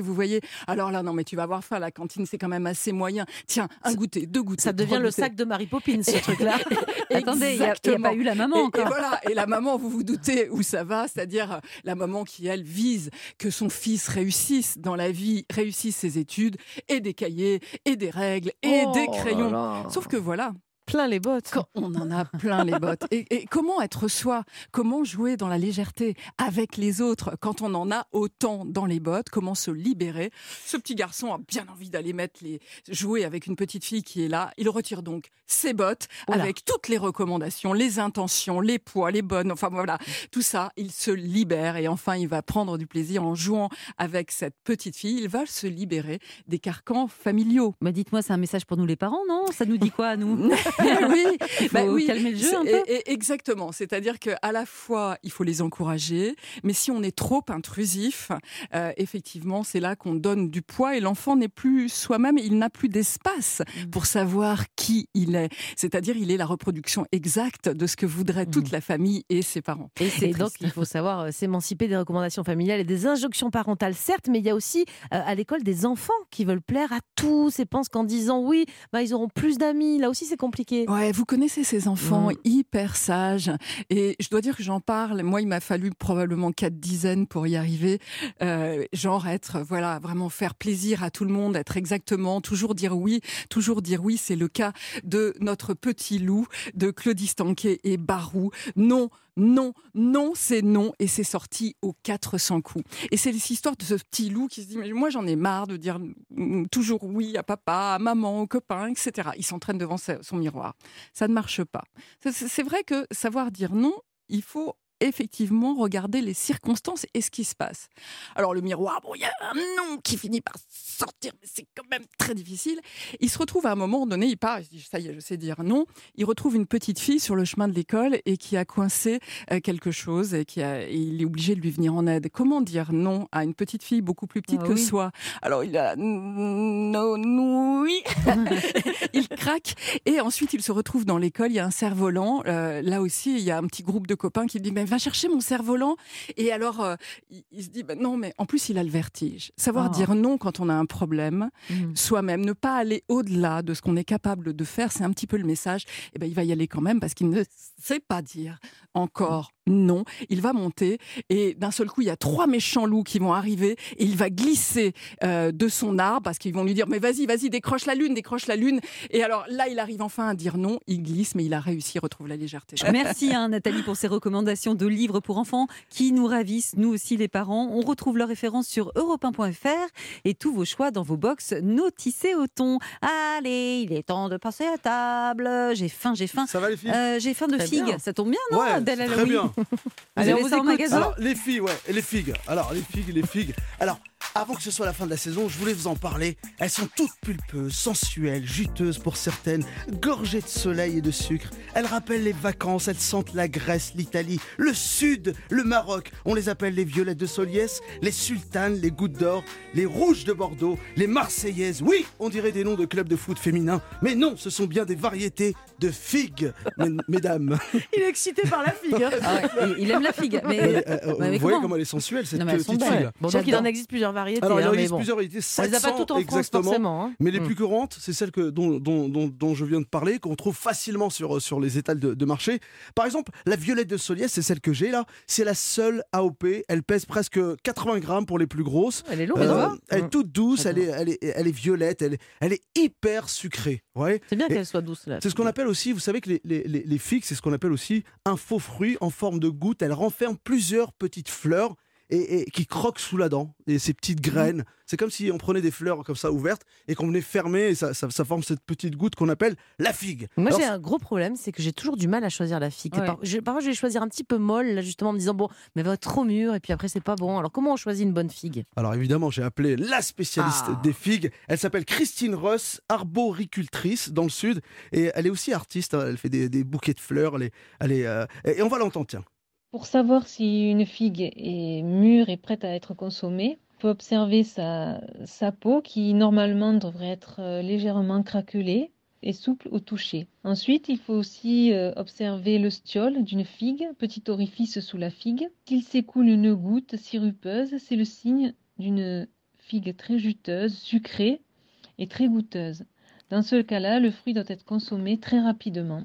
vous voyez. Alors là, non, mais tu vas avoir faim. La cantine, c'est quand même assez moyen. Tiens, un goûter, deux goûters. Ça devient le sac de Mary Poppins, ce truc-là. Attendez, il n'y a, pas eu la maman Et- et, encore. voilà, et la maman, vous vous doutez où ça va, c'est-à-dire euh, la maman qui, elle, vise que son fils réussisse dans la vie, réussisse ses études, et des cahiers, et des règles, et Oh des là crayons. là. Sauf que voilà, Plein les bottes. quand on en a plein les bottes. Et, et comment être soi? Comment jouer dans la légèreté avec les autres quand on en a autant dans les bottes? Comment se libérer? Ce petit garçon a bien envie d'aller mettre les jouer avec une petite fille qui est là. Il retire donc ses bottes avec toutes les recommandations, les intentions, les poids, les bonnes. Enfin voilà, tout ça, il se libère et enfin il va prendre du plaisir en jouant avec cette petite fille. Il va se libérer des carcans familiaux. Bah, Dites-moi, c'est un message pour nous les parents, non? Ça nous dit quoi à nous? oui, Il faut bah oui, calmer le jeu un peu. et- et exactement. C'est-à-dire qu'à la fois, il faut les encourager, mais si on est trop intrusif, euh, effectivement, c'est là qu'on donne du poids et l'enfant n'est plus soi-même, il n'a plus d'espace Mm. pour savoir qui il est. C'est-à-dire, il est la reproduction exacte de ce que voudrait toute Mm. la famille et ses parents. Et, C'est donc, il faut savoir euh, s'émanciper des recommandations familiales et des injonctions parentales, certes, mais il y a aussi euh, à l'école des enfants qui veulent plaire à tous et pensent qu'en disant oui, bah, ils auront plus d'amis. Là aussi, c'est compliqué. Ouais, vous connaissez ces enfants hyper sages. Et je dois dire que j'en parle. Moi, il m'a fallu probablement quatre dizaines pour y arriver. Euh, genre être, voilà, vraiment faire plaisir à tout le monde, être exactement, toujours dire oui, toujours dire oui. C'est le cas de notre petit loup, de Claudie Stanquet et Barou. Non, non, non, c'est non. Et c'est sorti aux 400 coups. Et c'est l'histoire de ce petit loup qui se dit, mais moi, j'en ai marre de dire toujours oui à papa, à maman, aux copains, etc. Il s'entraîne devant son miroir. Ça ne marche pas. C'est vrai que savoir dire non, il faut effectivement regarder les circonstances et ce qui se passe. Alors le miroir, bon, il y a un non qui finit par sortir, mais c'est quand même très difficile. Il se retrouve à un moment donné, il part, il se dit ça y est, je sais dire non. Il retrouve une petite fille sur le chemin de l'école et qui a coincé euh, quelque chose et qui a, et il est obligé de lui venir en aide. Comment dire non à une petite fille beaucoup plus petite Ah que oui. soi? Alors il a non, non, oui, il craque et ensuite il se retrouve dans l'école. Il y a un cerf-volant. Euh, là aussi, il y a un petit groupe de copains qui lui dit mais va chercher mon cerf-volant. Et alors euh, il, il se dit bah, non mais en plus il a le vertige. Savoir Oh. dire non quand on a un problème, Mhm. soi-même, ne pas aller au-delà de ce qu'on est capable de faire, c'est un petit peu le message. Et ben il va y aller quand même parce qu'il ne sait pas dire encore non. Il va monter et d'un seul coup il y a trois méchants loups qui vont arriver et il va glisser euh, de son arbre parce qu'ils vont lui dire mais vas-y vas-y décroche la lune décroche la lune et alors là il arrive enfin à dire non il glisse mais il a réussi il retrouve la légèreté Merci hein, Nathalie pour ces recommandations de livres pour enfants qui nous ravissent, nous aussi les parents. On retrouve leurs références sur europe1.fr et tous vos choix dans vos box notissez au ton. Allez, il est temps de passer à table. J'ai faim, j'ai faim. Ça va les filles? Euh, j'ai faim de figues. Ça tombe bien, non Ouais, très bien. Vous Allez, avez on vous en écoute. magasin Alors les filles, ouais, les figues. Alors les figues, les figues. Alors Avant que ce soit la fin de la saison, je voulais vous en parler. Elles sont toutes pulpeuses, sensuelles, juteuses pour certaines, gorgées de soleil et de sucre. Elles rappellent les vacances, elles sentent la Grèce, l'Italie, le Sud, le Maroc. On les appelle les violettes de Soliès, les sultanes, les gouttes d'or, les rouges de Bordeaux, les marseillaises. Oui, on dirait des noms de clubs de foot féminins, mais non, ce sont bien des variétés de figues, mes- mesdames. Il est excité par la figue. hein. Ah ouais, il- aime la figue. Mais, Euh, euh, mais vous voyez comment elle est sensuelle, cette Non, petite figue. Bon, donc il en existe plusieurs variétés. Alors, il hein, en mais existe bon. plusieurs variétés, On les a pas 700 toutes en France, exactement. forcément. hein. Mais les Mm. plus courantes, c'est celles que, dont, dont, dont, dont je viens de parler, qu'on trouve facilement sur, sur les étals de, de marché. Par exemple, la violette de Soliès, c'est celle que j'ai là. C'est la seule AOP. Elle pèse presque 80 grammes pour les plus grosses. Elle est lourde. Euh, hein. elle est toute douce, elle est, elle, est, elle est violette, elle est, elle est hyper sucrée. Ouais. C'est bien qu'elle soit douce là. C'est ce qu'on appelle aussi, vous savez que les, les, les, les figues, c'est ce qu'on appelle aussi un faux fruit en forme de goutte. Elle renferme plusieurs petites fleurs et, et qui croquent sous la dent. Et ces petites graines, c'est comme si on prenait des fleurs comme ça ouvertes et qu'on venait fermer et ça, ça, ça forme cette petite goutte qu'on appelle la figue. Moi, j'ai un gros problème, c'est que j'ai toujours du mal à choisir la figue. Ouais. Par- je- Parfois, je vais choisir un petit peu molle, là, justement, en me disant, bon, mais elle va être trop mûre, et puis après, c'est pas bon. Alors, comment on choisit une bonne figue? Alors évidemment, j'ai appelé la spécialiste Ah. des figues. Elle s'appelle Christine Ross, arboricultrice dans le sud. Et elle est aussi artiste. hein. Elle fait des, des bouquets de fleurs. Elle est, elle est, euh, et on va l'entendre, tiens. Pour savoir si une figue est mûre et prête à être consommée, on peut observer sa, peau qui normalement devrait être euh, légèrement craquelée et souple au toucher. Ensuite, il faut aussi euh, observer le stiole d'une figue, petit orifice sous la figue. S'il s'écoule une goutte sirupeuse, c'est le signe d'une figue très juteuse, sucrée et très goûteuse. Dans ce cas-là, le fruit doit être consommé très rapidement.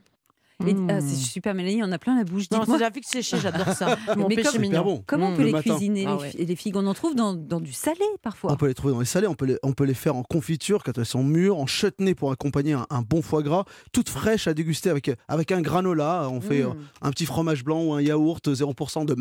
Et- Mmh. ah, c'est super, Mélanie, on a plein la bouche. Non, c'est la figue séchée, j'adore ça. Mon Mais comme- mignon. bon. Comment on Mmh. peut Le les matin. cuisiner, Ah les, ouais. fi- les figues On en trouve dans, dans du salé parfois. On peut les trouver dans les salés, on peut les, on peut les faire en confiture quand elles sont mûres, en chutney pour accompagner un, un bon foie gras, toutes fraîches à déguster avec, avec un granola. On fait Mmh. euh, un petit fromage blanc ou un yaourt 0% de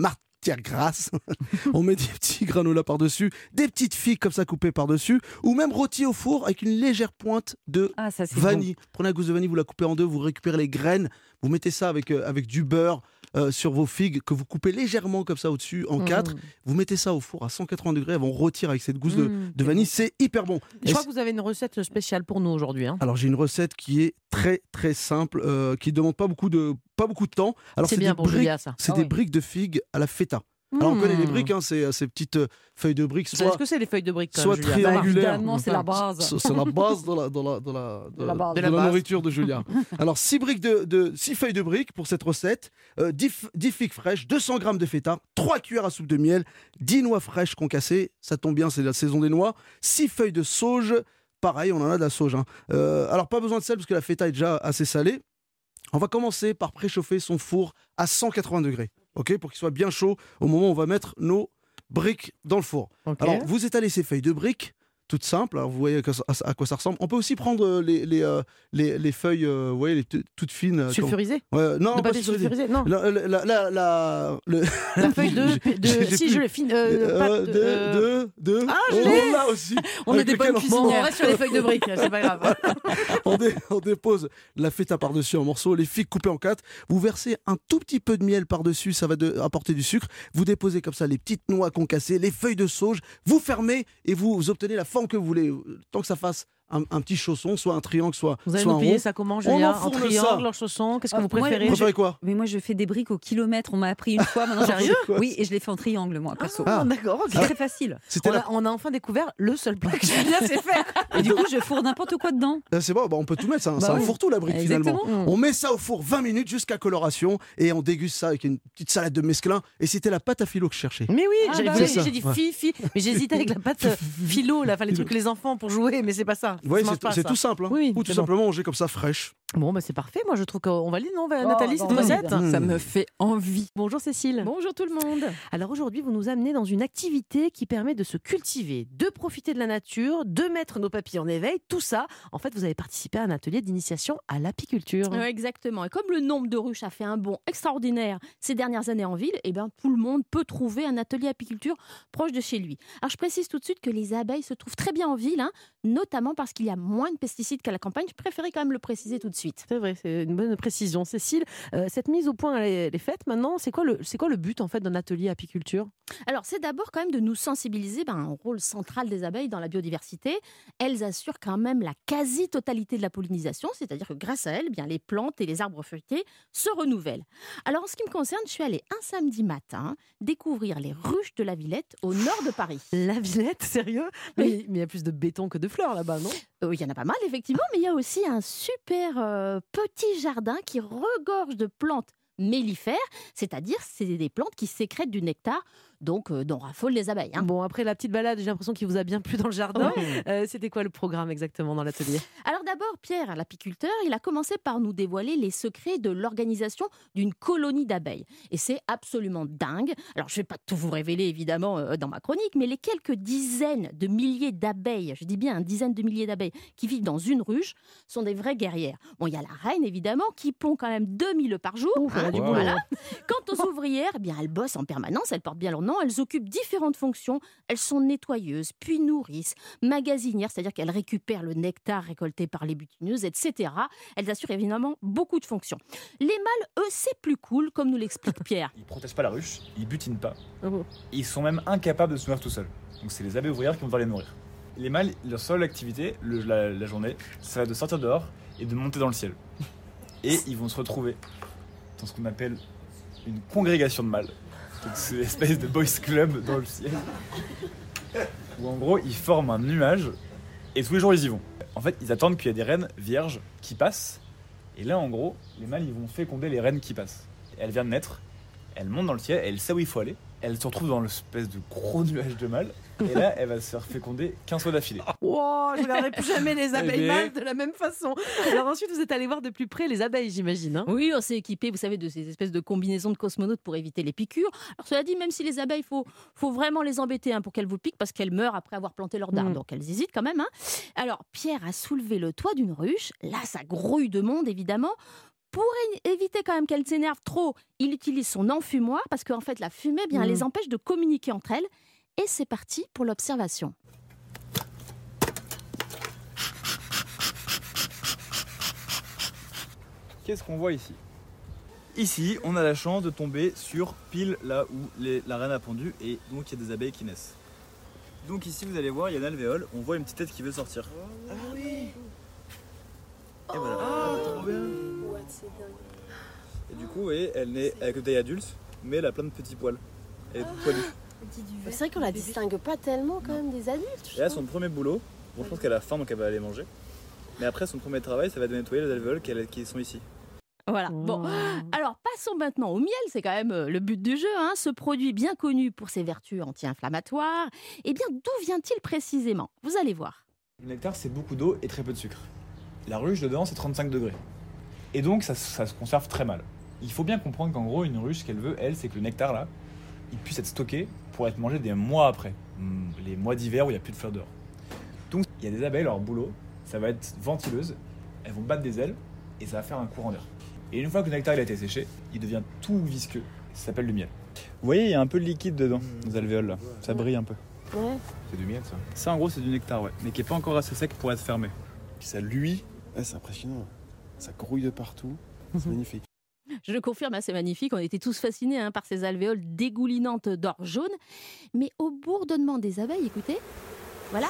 matière grasse. on met des petits granolas par-dessus, des petites figues comme ça coupées par-dessus, ou même rôties au four avec une légère pointe de Ah, ça c'est bon. vanille. Prenez la gousse de vanille, vous la coupez en deux, vous récupérez les graines, vous mettez ça avec, euh, avec du beurre euh, sur vos figues que vous coupez légèrement comme ça au-dessus en quatre. Mmh. Vous mettez ça au four à 180 degrés, elles vont rôtir avec cette gousse de, Mmh, de vanille, c'est hyper bon. Je crois que vous avez une recette spéciale pour nous aujourd'hui. hein. alors j'ai une recette qui est très très simple, euh, qui demande pas beaucoup de pas beaucoup de temps. Alors C'est des briques, Julia, ça. c'est Ah des oui. briques de figues à la feta. Alors on connaît les Mmh. briques, hein, c'est euh, ces petites euh, feuilles de briques, soit ce que c'est les feuilles de briques quand soit Bah, triangulaires. évidemment, c'est la base. C'est la base de la, de la, de la, de, la base. de De la la base. nourriture de Julia. Alors, 6 briques de, de six feuilles de briques pour cette recette, euh, 10, f- 10 figues fraîches, 200 grammes de feta, 3 cuillères à soupe de miel, 10 noix fraîches concassées, ça tombe bien, c'est la saison des noix, 6 feuilles de sauge, pareil, on en a de la sauge. hein. Euh, alors, pas besoin de sel parce que la feta est déjà assez salée. On va commencer par préchauffer son four à 180 degrés, ok, pour qu'il soit bien chaud au moment où on va mettre nos briques dans le four. Alors, vous étalez ces feuilles de briques, toutes simples. Alors, vous voyez à quoi ça- ressemble. On peut aussi prendre euh, les, les, euh, les, les feuilles, euh, vous voyez, les toutes fines. comme- Sulfurisé Ouais, non, De pas papier sulfurisé. sulfurisé Non. La, la, la, la- la- le- feuille de. De si, je l'ai fine. Euh, pâte de- de, euh, de, de. Ah, je on l'ai. l'a aussi. On est des bonnes on- cuisinières. On reste sur les feuilles de briques, c'est pas grave. on, dé- on dépose la feta par-dessus en morceaux, les figues coupées en quatre. Vous versez un tout petit peu de miel par-dessus, ça va apporter du sucre. Vous déposez comme ça les petites noix concassées, les feuilles de sauge. Vous fermez et vous, vous obtenez la forme que vous voulez. Tant que ça fasse un, un petit chausson, soit un triangle, soit, Vous allez soit nous un payer ça comment, On Julia En enfourne ça. triangle, en chausson Qu'est-ce que Ah, vous moi, préférez Vous préférez quoi Mais moi, je fais des briques au kilomètre. On m'a appris une fois. Maintenant, Sérieux Oui, et je les fais en triangle, moi, perso. Ah, d'accord, ok. C'est très facile. On la- a, on a enfin découvert le seul plat que Julia sait faire. Et du coup, je fourre n'importe quoi dedans. Ah, C'est bon, bah, on peut tout mettre, ça, Bah ça oui. enfourre tout la brique Exactement. finalement. On met ça au four 20 minutes jusqu'à coloration et on déguste ça avec une petite salade de mesclun. Et c'était la pâte à filo que je cherchais. Mais oui, Ah, j'ai bah dit- j'ai dit Ouais. fifi, mais j'hésitais avec la pâte philo, là, enfin, les trucs que les enfants pour jouer, mais c'est pas ça. Ça mange c'est tout simple. hein. Oui, Ou tout simplement manger comme ça fraîche. Bon, bah c'est parfait. Moi, je trouve qu'on valide, non, Oh, Nathalie, bah, cette recette? Mmh. Ça me fait envie. Bonjour Cécile. Bonjour tout le monde. Alors aujourd'hui, vous nous amenez dans une activité qui permet de se cultiver, de profiter de la nature, de mettre nos papilles en éveil. Tout ça, en fait, vous avez participé à un atelier d'initiation à l'apiculture. Ouais, exactement. Et comme le nombre de ruches a fait un bond extraordinaire ces dernières années en ville, eh ben, tout le monde peut trouver un atelier apiculture proche de chez lui. Alors je précise tout de suite que les abeilles se trouvent très bien en ville, hein, notamment parce qu'il y a moins de pesticides qu'à la campagne. Je préférais quand même le préciser tout de suite. Suite. C'est vrai, c'est une bonne précision. Cécile, euh, cette mise au point, elle est, faite maintenant. C'est quoi, le, c'est quoi le but en fait d'un atelier apiculture? Alors, c'est d'abord quand même de nous sensibiliser ben, au rôle central des abeilles dans la biodiversité. Elles assurent quand même la quasi-totalité de la pollinisation, c'est-à-dire que grâce à elles, bien, les plantes et les arbres feuilletés se renouvellent. Alors, en ce qui me concerne, je suis allée un samedi matin découvrir les ruches de la Villette au nord de Paris. La Villette, sérieux? Mais, mais il y a plus de béton que de fleurs là-bas, non? Euh, Il y en a pas mal, effectivement, mais il y a aussi un super euh, petit jardin qui regorge de plantes mellifères, c'est-à-dire c'est des plantes qui sécrètent du nectar, donc euh, dont raffolent les abeilles. hein. Bon, après la petite balade, j'ai l'impression qu'il vous a bien plu dans le jardin. Euh, C'était quoi le programme exactement dans l'atelier? Alors d'abord, Pierre, l'apiculteur, il a commencé par nous dévoiler les secrets de l'organisation d'une colonie d'abeilles. Et c'est absolument dingue. Alors je ne vais pas tout vous révéler évidemment euh, dans ma chronique, mais les quelques dizaines de milliers d'abeilles, je dis bien une dizaine de milliers d'abeilles qui vivent dans une ruche, sont des vraies guerrières. Bon, il y a la reine évidemment qui pond quand même 2000 œufs par jour. boulot. voilà. Quant aux ouvrières, eh bien elles bossent en permanence, elles portent bien leur elles occupent différentes fonctions. Elles sont nettoyeuses, puis nourrices, magasinières, c'est-à-dire qu'elles récupèrent le nectar récolté par les butineuses, etc. Elles assurent évidemment beaucoup de fonctions. Les mâles, eux, c'est plus cool, comme nous l'explique Pierre. Ils protègent pas la ruche, ils butinent pas. Oh. Ils sont même incapables de se nourrir tout seuls. Donc c'est les abeilles ouvrières qui vont devoir les nourrir. Les mâles, leur seule activité le- la, la journée, ça va de sortir dehors et de monter dans le ciel. Et ils vont se retrouver dans ce qu'on appelle une congrégation de mâles. Une espèce de boys club dans le ciel. Où en gros ils forment un nuage et tous les jours ils y vont. En fait ils attendent qu'il y ait des reines vierges qui passent. Et là en gros les mâles ils vont féconder les reines qui passent. Elles viennent de naître, elles montent dans le ciel, elle sait où il faut aller. Elle se retrouve dans l'espèce de gros nuage de mâles. Et là elle va se faire féconder 15 fois d'affilée. Wow, je ne regarderai plus jamais les abeilles Eh bien. mâles de la même façon. Alors ensuite, vous êtes allé voir de plus près les abeilles, j'imagine. hein Oui, on s'est équipé, vous savez, de ces espèces de combinaisons de cosmonautes pour éviter les piqûres. Alors cela dit, même si les abeilles, il faut, faut vraiment les embêter hein, pour qu'elles vous piquent, parce qu'elles meurent après avoir planté leur dard. Mm. Donc elles hésitent quand même. hein. Alors Pierre a soulevé le toit d'une ruche. Là, ça grouille de monde, évidemment. Pour éviter quand même qu'elles s'énervent trop, il utilise son enfumoir, parce qu'en fait, la fumée, eh bien, Mm. les empêche de communiquer entre elles. Et c'est parti pour l'observation. Qu'est-ce qu'on voit ici? Ici, on a la chance de tomber sur pile là où les- la reine a pondu et donc il y a des abeilles qui naissent. Donc ici, vous allez voir, il y a une alvéole, on voit une petite tête qui veut sortir. Ah oui Et voilà. Ah, trop bien. Et du coup, vous voyez, elle naît avec une taille adulte, mais elle a plein de petits poils. Elle est toute poilue. C'est vrai qu'on la distingue pas tellement quand même des adultes. Et là, son premier boulot, bon, je pense qu'elle a faim donc elle va aller manger. Mais après, son premier travail, ça va être de nettoyer les alvéoles qui sont ici. Voilà. Bon, alors passons maintenant au miel, c'est quand même euh, le but du jeu. Hein. Ce produit bien connu pour ses vertus anti-inflammatoires. Eh bien, d'où vient-il précisément? Vous allez voir. Le nectar, c'est beaucoup d'eau et très peu de sucre. La ruche dedans, c'est 35 degrés. Et donc, ça, ça se conserve très mal. Il faut bien comprendre qu'en gros, une ruche, ce qu'elle veut, elle, c'est que le nectar, là, il puisse être stocké pour être mangé des mois après. Hmm, Les mois d'hiver où il n'y a plus de fleurs dehors. Donc, il y a des abeilles, leur boulot, ça va être ventileuse. Elles vont battre des ailes et ça va faire un courant d'air. Et une fois que le nectar il a été séché, il devient tout visqueux. Ça s'appelle du miel. Vous voyez, il y a un peu de liquide dedans, aux alvéoles là. Ça brille un peu. Ouais. C'est du miel ça Ça en gros c'est du nectar ouais, mais qui est pas encore assez sec pour être fermé. Ça Ouais, c'est impressionnant. Ça grouille de partout, c'est magnifique. Je le confirme, hein, c'est magnifique. On était tous fascinés hein, par ces alvéoles dégoulinantes d'or jaune. Mais au bourdonnement des abeilles, écoutez, voilà.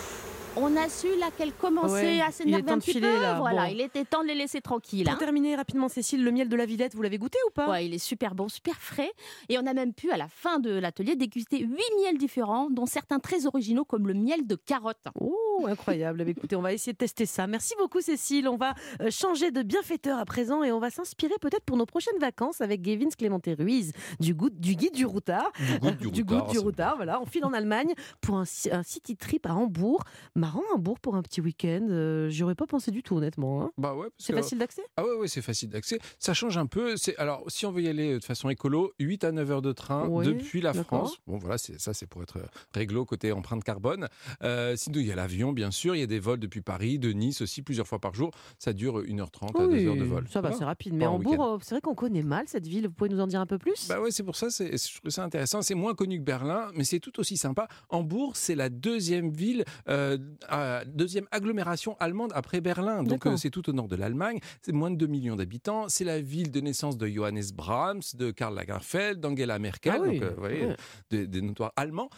On a su là qu'elles commençaient Ouais, à s'énerver un petit filer, peu. là. Voilà, Bon. il était temps de les laisser tranquilles. Pour hein. terminer rapidement, Cécile, le miel de la Villette, vous l'avez goûté ou pas? Ouais, il est super bon, super frais. Et on a même pu, à la fin de l'atelier, déguster huit miels différents, dont certains très originaux, comme le miel de carotte. Oh, incroyable. Eh Écoutez, on va essayer de tester ça. Merci beaucoup, Cécile. On va euh, changer de bienfaiteur à présent et on va s'inspirer peut-être pour nos prochaines vacances avec Gavin Clémenté Ruiz du, goût, du guide du routard. Du goût du du routard, du. Voilà, on file en Allemagne pour un, ci- un city trip à Hambourg. Marrant, Hambourg pour un petit week-end. Euh, J'y aurais pas pensé du tout, honnêtement. hein. Bah ouais, C'est que- facile d'accès? Ah ouais, ouais c'est facile d'accès. Ça change un peu. Alors si on veut y aller de façon écolo, 8 à 9 heures de train Ouais, depuis la. France. Bon voilà, ça c'est pour être réglo côté empreinte carbone. Euh, sinon il y a l'avion Bien sûr. Il y a des vols depuis Paris, de Nice aussi, plusieurs fois par jour. Ça dure 1h30 à Oui, 2h de vol. Ça va, c'est rapide. Mais Hambourg, c'est vrai qu'on connaît mal cette ville. Vous pouvez nous en dire un peu plus? Bah ouais, c'est pour ça, c'est, je trouve ça intéressant. C'est moins connu que Berlin, mais c'est tout aussi sympa. Hambourg, c'est la deuxième ville, euh, euh, deuxième agglomération allemande après Berlin. Donc euh, c'est tout au nord de l'Allemagne. C'est moins de 2 millions d'habitants. C'est la ville de naissance de Johannes Brahms, de Karl Lagerfeld, d'Angela Merkel, Ah oui, donc euh, ouais. des, des notoires allemands.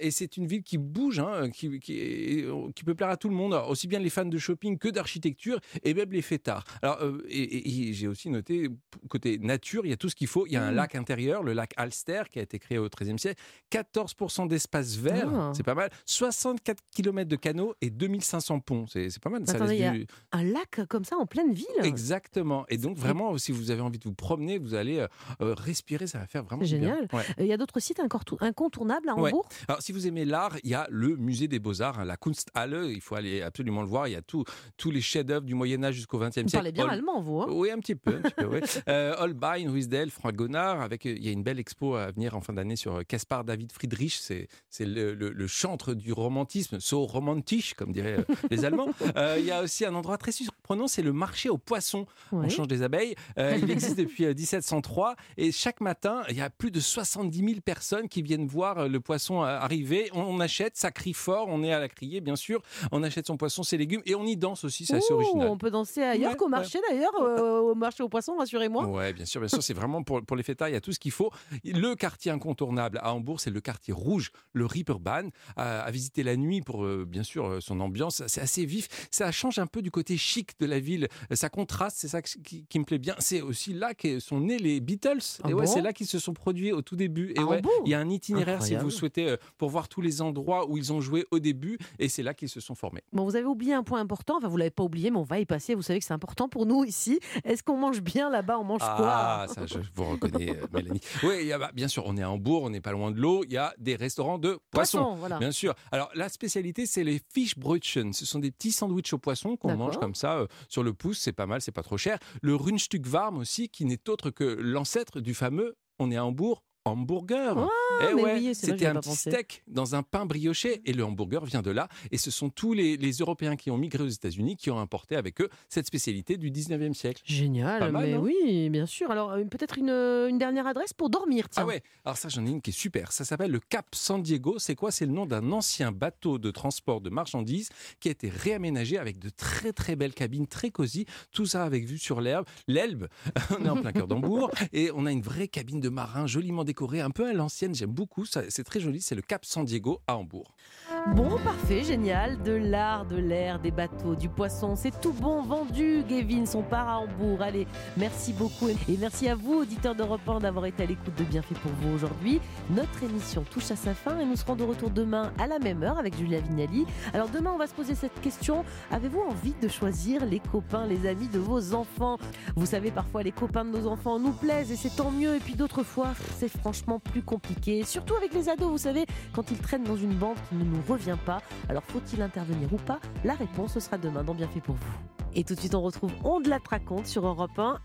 Et c'est une ville qui bouge, hein, qui, qui, est- qui peut plaire à tout le monde, aussi bien les fans de shopping que d'architecture, et même les fêtards. Alors, euh, et, et- et j'ai aussi noté, côté nature, il y a tout ce qu'il faut. Il y a un Mm. lac intérieur, le lac Alster, qui a été créé au XIIIe siècle. 14% d'espace vert, Ah. c'est pas mal. 64 km de canaux et 2500 ponts. C'est pas mal. Ça Attendez, laisse il y a du- un lac comme ça en pleine ville? Exactement. Et donc, vraiment, si vous avez envie de vous promener, vous allez euh, euh, respirer, ça va faire vraiment C'est du bien. génial. Ouais. Euh, Il y a d'autres sites incontournables à Ouais. Hambourg? Alors, si vous aimez l'art, il y a le musée des beaux-arts, hein, la Kunsthalle. Il faut aller absolument le voir. Il y a tout- tous les chefs-d'œuvre du Moyen-Âge jusqu'au XXe siècle. Vous parlez bien allemand, vous. hein? Oui, un petit peu. Un petit peu oui. Euh, Holbein, Ruisdael, Fragonard. Avec, euh, il y a une belle expo à venir en fin d'année sur euh, Caspar David Friedrich. C'est, le, le- le chantre du romantisme, so romantisch, comme diraient les Allemands. Il y a aussi un endroit très surprenant, c'est le marché aux poissons. On Ouais. change des abeilles. Euh, il existe depuis euh, 1703 et chaque matin, il y a plus de 70 000 personnes qui viennent voir euh, le poisson euh, arriver. On, on achète, ça crie fort, on est à la criée, bien sûr. On achète son poisson, ses légumes et on y danse aussi, c'est assez original. On peut danser ailleurs Ouais, qu'au ouais. marché d'ailleurs, euh, au marché aux poissons, rassurez-moi. Ouais, bien sûr, bien sûr, c'est vraiment pour, pour les fêtards, il y a tout ce qu'il faut. Le quartier incontournable à Hambourg, c'est le quartier rouge, le Ripperbahn, à, à visiter la nuit pour, euh, bien sûr, euh, son ambiance. C'est assez vif. Ça change un peu du côté chic de la ville. Euh, Ça contraste, c'est ça qui, qui me plaît bien. C'est aussi là que sont nés les Beatles. Ah et ouais, bon? c'est là qu'ils se sont produits au tout début. Et À ouais, il y a un itinéraire si vous souhaitez euh, pour voir tous les endroits où ils ont joué au début. Et c'est là qu'ils se sont formés. Bon, vous avez oublié un point important, enfin vous l'avez pas oublié, mais on va y passer, vous savez que c'est important pour nous ici. Est-ce qu'on mange bien là-bas? On mange Ah, quoi ça, je vous reconnais, euh, Mélanie. Oui, il y a- bah, bien sûr, on est à Hambourg, on n'est pas loin de l'eau. Il y a des restaurants de poissons. Voilà. Bien sûr. Alors, la spécialité, c'est les Fischbrötchen. Ce sont des petits sandwichs au poisson qu'on mange comme ça sur le pouce. C'est pas mal, c'est pas trop cher. Le Rundstück warm aussi, qui n'est autre que l'ancêtre du fameux on est à Hambourg. Hamburger. Eh ouais, oui, c'était ai un petit pensé. steak dans un pain brioché et le hamburger vient de là. Et ce sont tous les, les Européens qui ont migré aux États-Unis qui ont importé avec eux cette spécialité du 19e siècle. Pas Génial, mal, mais oui, bien sûr. Alors euh, peut-être une, une dernière adresse pour dormir, tiens. Ah ouais, alors ça j'en ai une qui est super. Ça s'appelle le Cap San Diego. C'est quoi? C'est le nom d'un ancien bateau de transport de marchandises qui a été réaménagé avec de très très belles cabines, très cosy. Tout ça avec vue sur l'herbe, l'Elbe. on est en plein cœur d'Hambourg et on a une vraie cabine de marin joliment décorée, un peu à l'ancienne. J'aime beaucoup. C'est très joli. C'est le Cap San Diego à Hambourg. Bon, parfait, génial. De l'art, de l'air, des bateaux, du poisson, c'est tout bon vendu. Gavin, son part à Hambourg. Allez, merci beaucoup. Et merci à vous, auditeurs d'Europe 1, d'avoir été à l'écoute de Bienfait pour vous aujourd'hui. Notre émission touche à sa fin et nous serons de retour demain à la même heure avec Julia Vignali. Alors demain, on va se poser cette question. Avez-vous envie de choisir les copains, les amis de vos enfants? Vous savez, parfois, les copains de nos enfants nous plaisent et c'est tant mieux. Et puis d'autres fois, c'est franchement plus compliqué. Surtout avec les ados, vous savez, quand ils traînent dans une bande qui ne nous revient pas. Alors faut-il intervenir ou pas? La réponse sera demain dans Bienfait pour vous. Et tout de suite, on retrouve On de la raconte sur Europe 1.